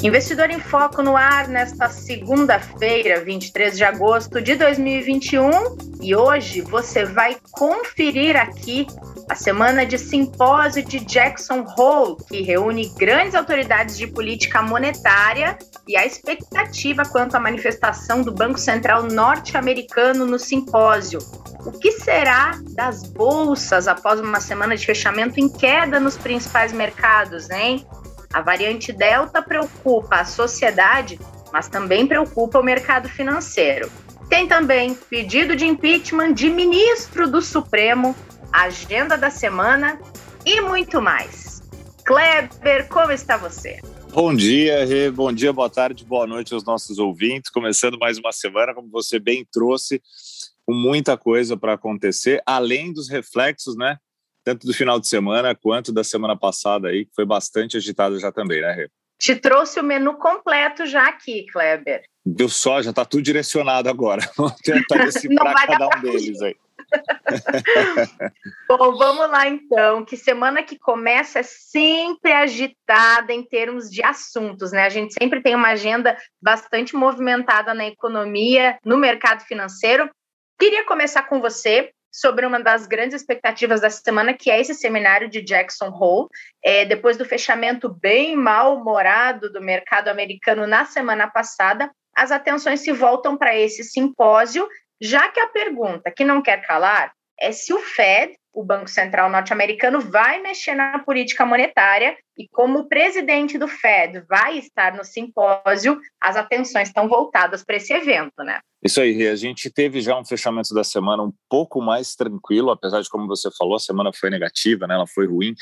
Investidor em Foco no ar nesta segunda-feira, 23 de agosto de 2021. E hoje você vai conferir aqui a semana de simpósio de Jackson Hole, que reúne grandes autoridades de política monetária e a expectativa quanto à manifestação do Banco Central norte-americano no simpósio. O que será das bolsas após uma semana de fechamento em queda nos principais mercados, hein? A variante Delta preocupa a sociedade, mas também preocupa o mercado financeiro. Tem também pedido de impeachment de ministro do Supremo, agenda da semana e muito mais. Kleber, como está você? Bom dia, Rê. Bom dia, boa tarde, boa noite aos nossos ouvintes. Começando mais uma semana, como você bem trouxe, com muita coisa para acontecer, além dos reflexos, né, tanto do final de semana quanto da semana passada aí, que foi bastante agitada já também, né, Rê? Te trouxe o menu completo já aqui, Kleber. Deu só, já está tudo direcionado agora. Vamos tentar decifrar cada um deles aí. Bom, vamos lá então. Que semana que começa é sempre agitada em termos de assuntos, né? A gente sempre tem uma agenda bastante movimentada na economia, no mercado financeiro. Queria começar com você sobre uma das grandes expectativas da semana, que é esse seminário de Jackson Hole. É, depois do fechamento bem mal-humorado do mercado americano na semana passada, as atenções se voltam para esse simpósio, já que a pergunta que não quer calar é se o Fed, o Banco Central norte-americano, vai mexer na política monetária e como o presidente do Fed vai estar no simpósio, as atenções estão voltadas para esse evento, né? Isso aí, a gente teve já um fechamento da semana um pouco mais tranquilo, apesar de, como você falou, a semana foi negativa, né? ela foi ruim.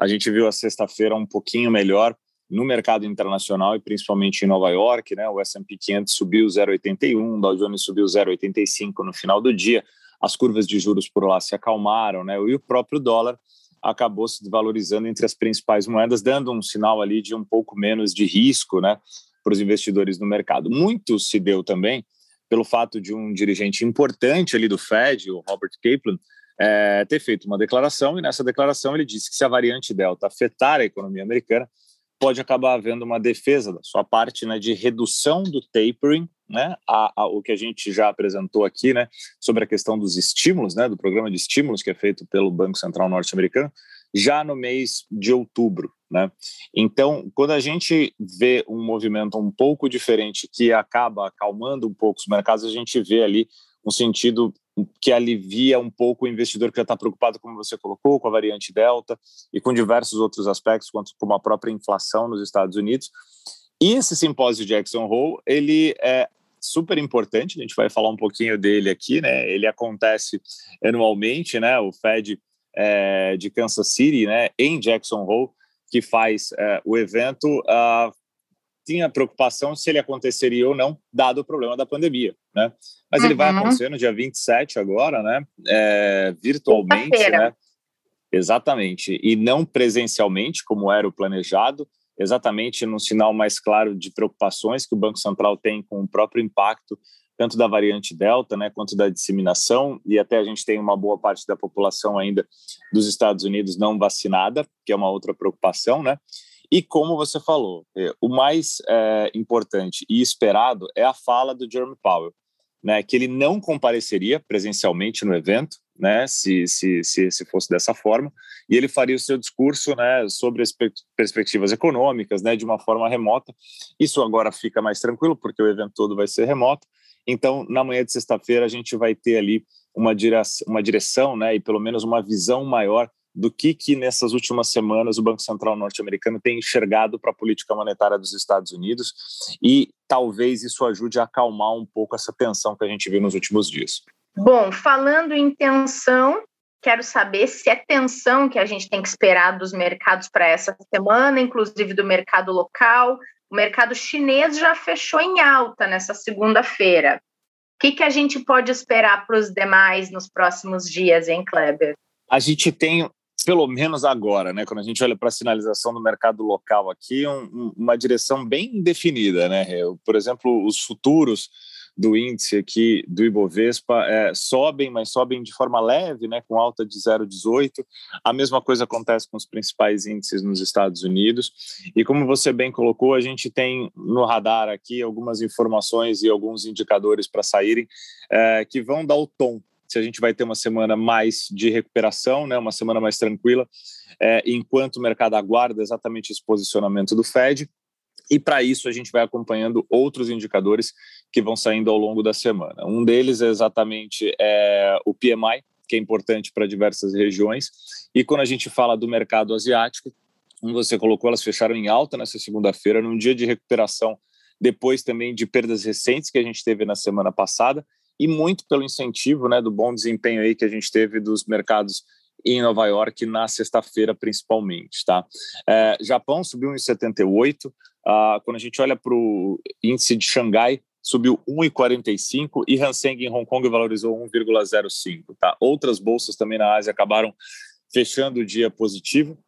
A gente viu a sexta-feira um pouquinho melhor no mercado internacional e principalmente em Nova York, né? O S&P 500 subiu 0,81, o Dow Jones subiu 0,85 no final do dia. As curvas de juros por lá se acalmaram, né? E o próprio dólar acabou se desvalorizando entre as principais moedas, dando um sinal ali de um pouco menos de risco, né, para os investidores no mercado. Muito se deu também pelo fato de um dirigente importante ali do Fed, o Robert Kaplan, é, ter feito uma declaração, e nessa declaração ele disse que se a variante Delta afetar a economia americana, pode acabar havendo uma defesa da sua parte né, de redução do tapering, né, a, a, o que a gente já apresentou aqui, né, sobre a questão dos estímulos, né, do programa de estímulos que é feito pelo Banco Central norte-americano, já no mês de outubro. Né? Então, quando a gente vê um movimento um pouco diferente que acaba acalmando um pouco os mercados, a gente vê ali um sentido que alivia um pouco o investidor que já está preocupado, como você colocou, com a variante Delta e com diversos outros aspectos, como a própria inflação nos Estados Unidos. E esse simpósio de Jackson Hole, ele é super importante, a gente vai falar um pouquinho dele aqui, né? Ele acontece anualmente, né? O Fed é, de Kansas City, né? Em Jackson Hole, que faz é, o evento, uh, tinha preocupação se ele aconteceria ou não, dado o problema da pandemia, né? Mas uhum. ele vai uhum. acontecer no dia 27 agora, né? É, virtualmente, né? Exatamente. E não presencialmente, como era o planejado, exatamente no sinal mais claro de preocupações que o Banco Central tem com o próprio impacto tanto da variante Delta, né, quanto da disseminação, e até a gente tem uma boa parte da população ainda dos Estados Unidos não vacinada, que é uma outra preocupação, né? E como você falou, é, o mais é, importante e esperado é a fala do Jerome Powell, né, que ele não compareceria presencialmente no evento, né, se, se, se, se fosse dessa forma, e ele faria o seu discurso né, sobre as perspectivas econômicas né, de uma forma remota. Isso agora fica mais tranquilo, porque o evento todo vai ser remoto, então, na manhã de sexta-feira, a gente vai ter ali uma direção, uma direção né, e pelo menos uma visão maior do que, que nessas últimas semanas o Banco Central norte-americano tem enxergado para a política monetária dos Estados Unidos e talvez isso ajude a acalmar um pouco essa tensão que a gente viu nos últimos dias. Bom, falando em tensão, quero saber se é tensão que a gente tem que esperar dos mercados para essa semana, inclusive do mercado local. O mercado chinês já fechou em alta nessa segunda-feira. O que, que a gente pode esperar para os demais nos próximos dias, hein, Kleber? A gente tem, pelo menos agora, né, quando a gente olha para a sinalização do mercado local aqui, um, uma direção bem definida. Né? Por exemplo, os futuros do índice aqui do Ibovespa é, sobem, mas sobem de forma leve, né, com alta de 0,18. A mesma coisa acontece com os principais índices nos Estados Unidos. E como você bem colocou, a gente tem no radar aqui algumas informações e alguns indicadores para saírem é, que vão dar o tom se a gente vai ter uma semana mais de recuperação, né, uma semana mais tranquila, é, enquanto o mercado aguarda exatamente esse posicionamento do Fed. E para isso a gente vai acompanhando outros indicadores que vão saindo ao longo da semana. Um deles é exatamente é, o PMI, que é importante para diversas regiões. E quando a gente fala do mercado asiático, como você colocou, elas fecharam em alta nessa segunda-feira, num dia de recuperação, depois também de perdas recentes que a gente teve na semana passada, e muito pelo incentivo né, do bom desempenho aí que a gente teve dos mercados em Nova York na sexta-feira, principalmente. Tá? É, Japão subiu em 78. Ah, quando a gente olha para o índice de Xangai, subiu 1,45 e Hang em Hong Kong valorizou 1,05. Tá? Outras bolsas também na Ásia acabaram fechando o dia positivo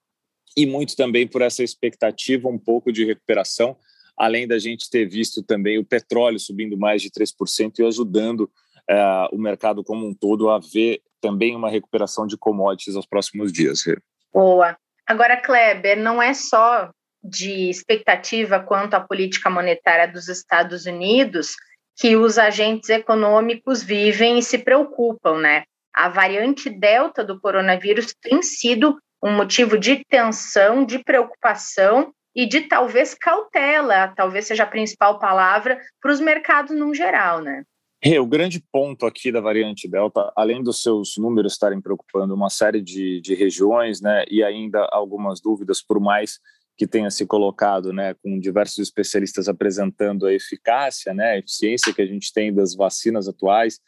e muito também por essa expectativa um pouco de recuperação, além da gente ter visto também o petróleo subindo mais de 3% e ajudando é, o mercado como um todo a ver também uma recuperação de commodities aos próximos dias. Boa. Agora, Kleber, não é só de expectativa quanto à política monetária dos Estados Unidos que os agentes econômicos vivem e se preocupam, né? A variante Delta do coronavírus tem sido um motivo de tensão, de preocupação e de talvez cautela, talvez seja a principal palavra, para os mercados no geral, né? Hey, o grande ponto aqui da variante Delta, além dos seus números estarem preocupando uma série de, de regiões, né, e ainda algumas dúvidas, por mais que tenha se colocado, né, com diversos especialistas apresentando a eficácia, né, a eficiência que a gente tem das vacinas atuais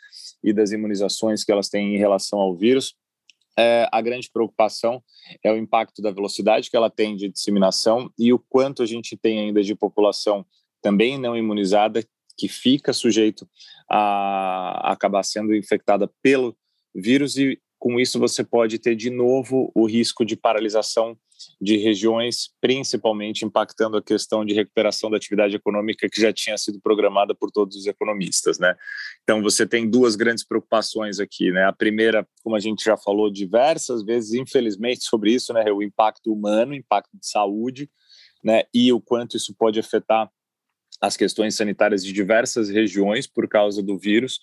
e das imunizações que elas têm em relação ao vírus, é, a grande preocupação é o impacto da velocidade que ela tem de disseminação e o quanto a gente tem ainda de população também não imunizada que fica sujeito a acabar sendo infectada pelo vírus e com isso você pode ter de novo o risco de paralisação de regiões, principalmente impactando a questão de recuperação da atividade econômica que já tinha sido programada por todos os economistas, né? Então você tem duas grandes preocupações aqui, né? A primeira, como a gente já falou diversas vezes, infelizmente sobre isso, né, o impacto humano, impacto de saúde, né, e o quanto isso pode afetar as questões sanitárias de diversas regiões por causa do vírus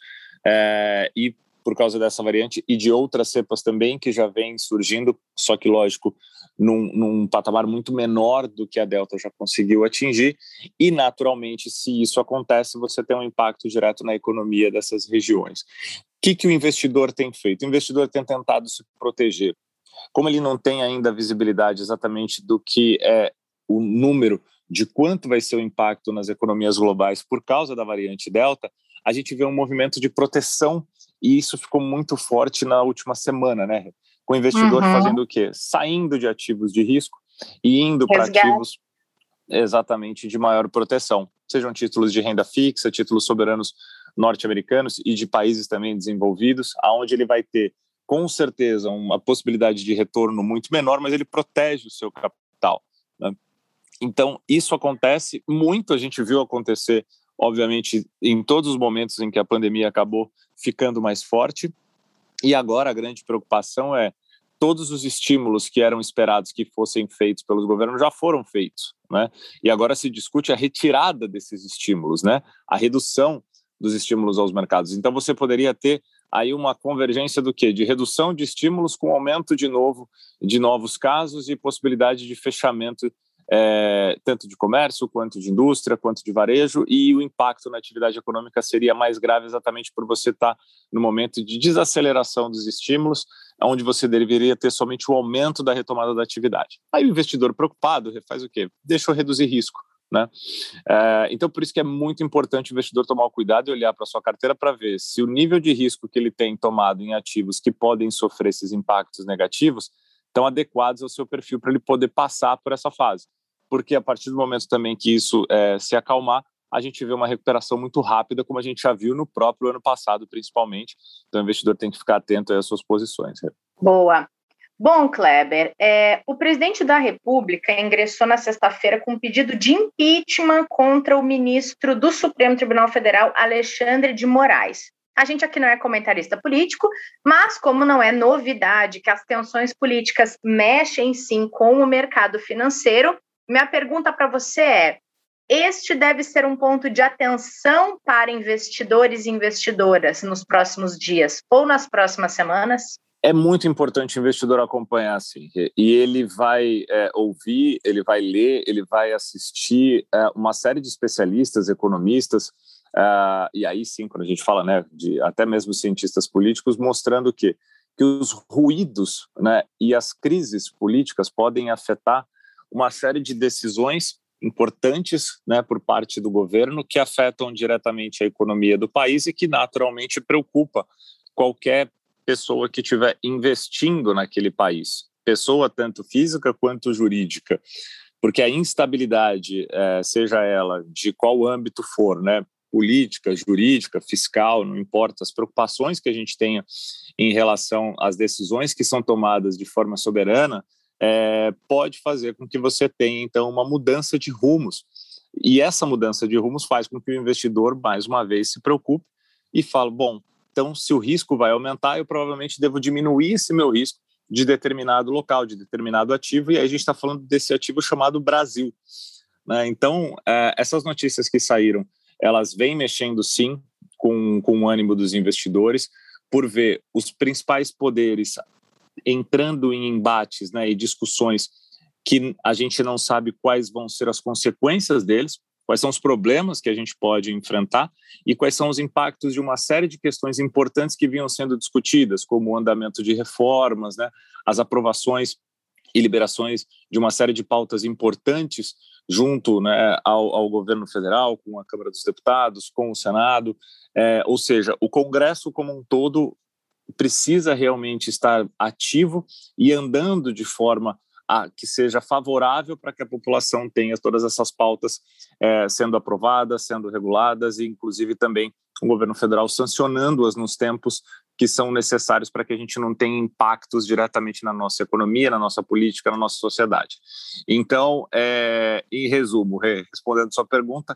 é, e por causa dessa variante e de outras cepas também que já vêm surgindo, só que lógico num, num, patamar muito menor do que a Delta já conseguiu atingir e naturalmente se isso acontece você tem um impacto direto na economia dessas regiões. O que, que o investidor tem feito? O investidor tem tentado se proteger. Como ele não tem ainda visibilidade exatamente do que é o número de quanto vai ser o impacto nas economias globais por causa da variante Delta, a gente vê um movimento de proteção e isso ficou muito forte na última semana, né? Com o investidor uhum. fazendo o quê? Saindo de ativos de risco e indo para ativos exatamente de maior proteção, sejam títulos de renda fixa, títulos soberanos norte-americanos e de países também desenvolvidos, aonde ele vai ter com certeza uma possibilidade de retorno muito menor, mas ele protege o seu capital. Né? Então, isso acontece muito, a gente viu acontecer, obviamente, em todos os momentos em que a pandemia acabou ficando mais forte. E agora a grande preocupação é todos os estímulos que eram esperados que fossem feitos pelos governos já foram feitos, né? E agora se discute a retirada desses estímulos, né? A redução dos estímulos aos mercados. Então você poderia ter aí uma convergência do que? De redução de estímulos com aumento de novo de novos casos e possibilidade de fechamento é, tanto de comércio, quanto de indústria, quanto de varejo, e o impacto na atividade econômica seria mais grave exatamente por você estar no momento de desaceleração dos estímulos, onde você deveria ter somente o aumento da retomada da atividade. Aí o investidor preocupado faz o quê? Deixa eu reduzir risco. Né? É, então, por isso que é muito importante o investidor tomar o cuidado e olhar para a sua carteira para ver se o nível de risco que ele tem tomado em ativos que podem sofrer esses impactos negativos estão adequados ao seu perfil para ele poder passar por essa fase porque a partir do momento também que isso é, se acalmar, a gente vê uma recuperação muito rápida, como a gente já viu no próprio ano passado, principalmente. Então, o investidor tem que ficar atento às suas posições. Boa. Bom, Kleber, é, o presidente da República ingressou na sexta-feira com um pedido de impeachment contra o ministro do Supremo Tribunal Federal, Alexandre de Moraes. A gente aqui não é comentarista político, mas como não é novidade que as tensões políticas mexem sim com o mercado financeiro, minha pergunta para você é: este deve ser um ponto de atenção para investidores e investidoras nos próximos dias ou nas próximas semanas? É muito importante o investidor acompanhar, assim, e ele vai é, ouvir, ele vai ler, ele vai assistir é, uma série de especialistas, economistas, é, e aí sim, quando a gente fala, né, de até mesmo cientistas políticos, mostrando que, que os ruídos né, e as crises políticas podem afetar uma série de decisões importantes né, por parte do governo que afetam diretamente a economia do país e que naturalmente preocupa qualquer pessoa que estiver investindo naquele país, pessoa tanto física quanto jurídica, porque a instabilidade, é, seja ela de qual âmbito for, né, política, jurídica, fiscal, não importa, as preocupações que a gente tenha em relação às decisões que são tomadas de forma soberana, é, pode fazer com que você tenha, então, uma mudança de rumos. E essa mudança de rumos faz com que o investidor, mais uma vez, se preocupe e fale: bom, então, se o risco vai aumentar, eu provavelmente devo diminuir esse meu risco de determinado local, de determinado ativo, e aí a gente está falando desse ativo chamado Brasil. Né? Então, é, essas notícias que saíram, elas vêm mexendo sim com, com o ânimo dos investidores, por ver os principais poderes entrando em embates né, e discussões que a gente não sabe quais vão ser as consequências deles, quais são os problemas que a gente pode enfrentar e quais são os impactos de uma série de questões importantes que vinham sendo discutidas, como o andamento de reformas, né, as aprovações e liberações de uma série de pautas importantes junto né, ao, ao, governo federal, com a Câmara dos Deputados, com o Senado, é, ou seja, o Congresso como um todo precisa realmente estar ativo e andando de forma a, que seja favorável para que a população tenha todas essas pautas é, sendo aprovadas, sendo reguladas e, inclusive, também o governo federal sancionando-as nos tempos que são necessários para que a gente não tenha impactos diretamente na nossa economia, na nossa política, na nossa sociedade. Então, é, em resumo, respondendo sua pergunta,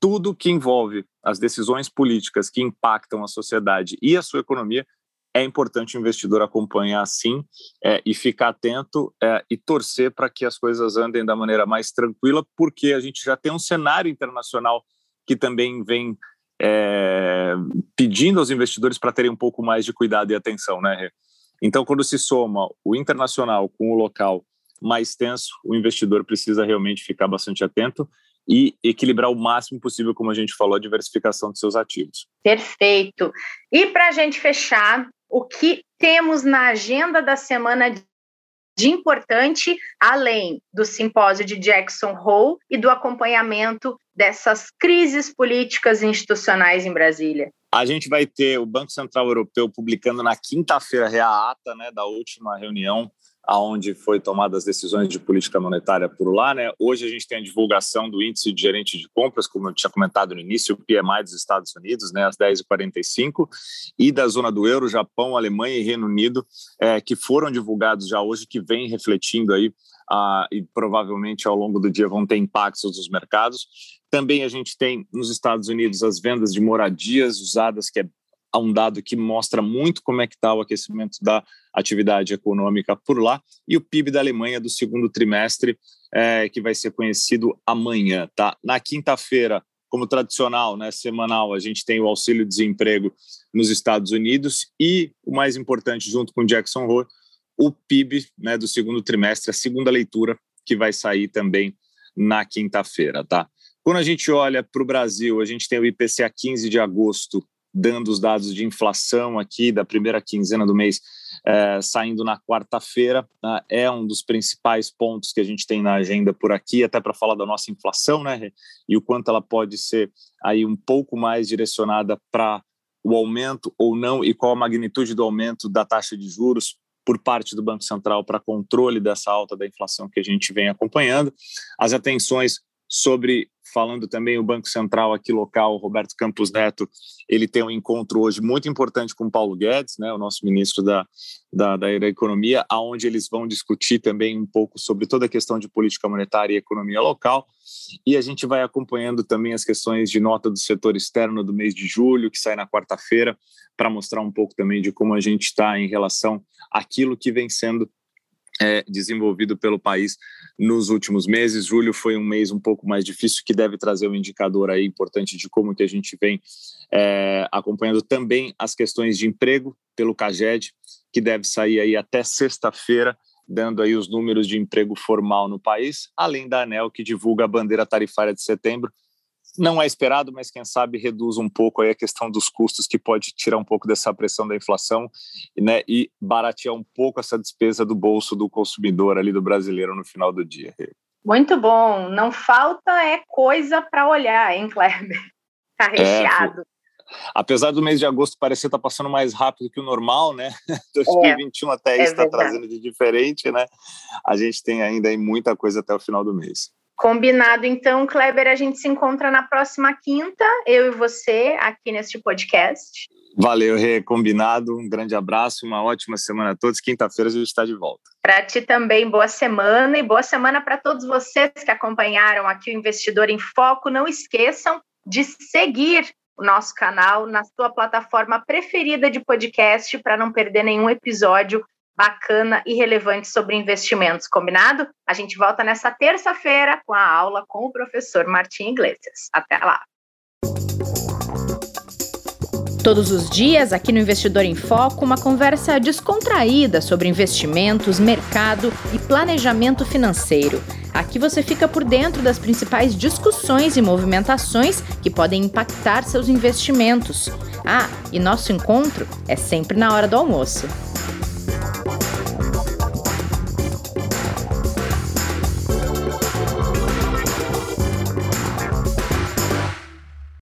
tudo que envolve as decisões políticas que impactam a sociedade e a sua economia é importante o investidor acompanhar sim é, e ficar atento é, e torcer para que as coisas andem da maneira mais tranquila, porque a gente já tem um cenário internacional que também vem é, pedindo aos investidores para terem um pouco mais de cuidado e atenção, né? Então, quando se soma o internacional com o local mais tenso, o investidor precisa realmente ficar bastante atento e equilibrar o máximo possível, como a gente falou, a diversificação de seus ativos. Perfeito. E para a gente fechar, o que temos na agenda da semana de importante, além do simpósio de Jackson Hole e do acompanhamento dessas crises políticas e institucionais em Brasília? A gente vai ter o Banco Central Europeu publicando na quinta-feira a ata né, da última reunião aonde foi tomadas as decisões de política monetária por lá, né? Hoje a gente tem a divulgação do índice de gerente de compras, como eu tinha comentado no início, o PMI dos Estados Unidos, né, às 10h45, e da zona do euro, Japão, Alemanha e Reino Unido, é, que foram divulgados já hoje, que vem refletindo aí ah, e provavelmente ao longo do dia vão ter impactos nos mercados. Também a gente tem nos Estados Unidos as vendas de moradias usadas, que é um dado que mostra muito como é que está o aquecimento da atividade econômica por lá, e o PIB da Alemanha do segundo trimestre, é, que vai ser conhecido amanhã. Tá? Na quinta-feira, como tradicional, né, semanal, a gente tem o auxílio-desemprego nos Estados Unidos e, o mais importante, junto com Jackson Hole, o PIB né, do segundo trimestre, a segunda leitura, que vai sair também na quinta-feira. Tá? Quando a gente olha para o Brasil, a gente tem o IPCA 15 de agosto dando os dados de inflação aqui da primeira quinzena do mês, é, saindo na quarta-feira, né, é um dos principais pontos que a gente tem na agenda por aqui, até para falar da nossa inflação, né, e o quanto ela pode ser aí um pouco mais direcionada para o aumento ou não, e qual a magnitude do aumento da taxa de juros por parte do Banco Central para controle dessa alta da inflação que a gente vem acompanhando. As atenções sobre falando também o Banco Central aqui local, Roberto Campos Neto, ele tem um encontro hoje muito importante com Paulo Guedes, né, o nosso ministro da, da, da Economia, aonde eles vão discutir também um pouco sobre toda a questão de política monetária e economia local. E a gente vai acompanhando também as questões de nota do setor externo do mês de julho, que sai na quarta-feira, para mostrar um pouco também de como a gente está em relação àquilo que vem sendo é, desenvolvido pelo país nos últimos meses. Julho foi um mês um pouco mais difícil, que deve trazer um indicador aí importante de como que a gente vem é, acompanhando também as questões de emprego pelo CAGED, que deve sair aí até sexta-feira, dando aí os números de emprego formal no país, além da ANEL, que divulga a bandeira tarifária de setembro, não é esperado, mas quem sabe reduz um pouco aí a questão dos custos, que pode tirar um pouco dessa pressão da inflação né, e baratear um pouco essa despesa do bolso do consumidor ali do brasileiro no final do dia. Muito bom. Não falta é coisa para olhar, hein, Kleber? Tá é, recheado. É, apesar do mês de agosto parecer estar tá passando mais rápido que o normal, né? 2021 é, até é está trazendo de diferente, né? A gente tem ainda aí muita coisa até o final do mês. Combinado, então, Kleber, a gente se encontra na próxima quinta, eu e você, aqui neste podcast. Valeu, Rê, combinado. Um grande abraço, uma ótima semana a todos. Quinta-feira a gente está de volta. Para ti também, boa semana e boa semana para todos vocês que acompanharam aqui o Investidor em Foco. Não esqueçam de seguir o nosso canal na sua plataforma preferida de podcast para não perder nenhum episódio bacana e relevante sobre investimentos, combinado? A gente volta nessa terça-feira com a aula com o professor Martim Iglesias. Até lá! Todos os dias, aqui no Investidor em Foco, uma conversa descontraída sobre investimentos, mercado e planejamento financeiro. Aqui você fica por dentro das principais discussões e movimentações que podem impactar seus investimentos. Ah, e nosso encontro é sempre na hora do almoço.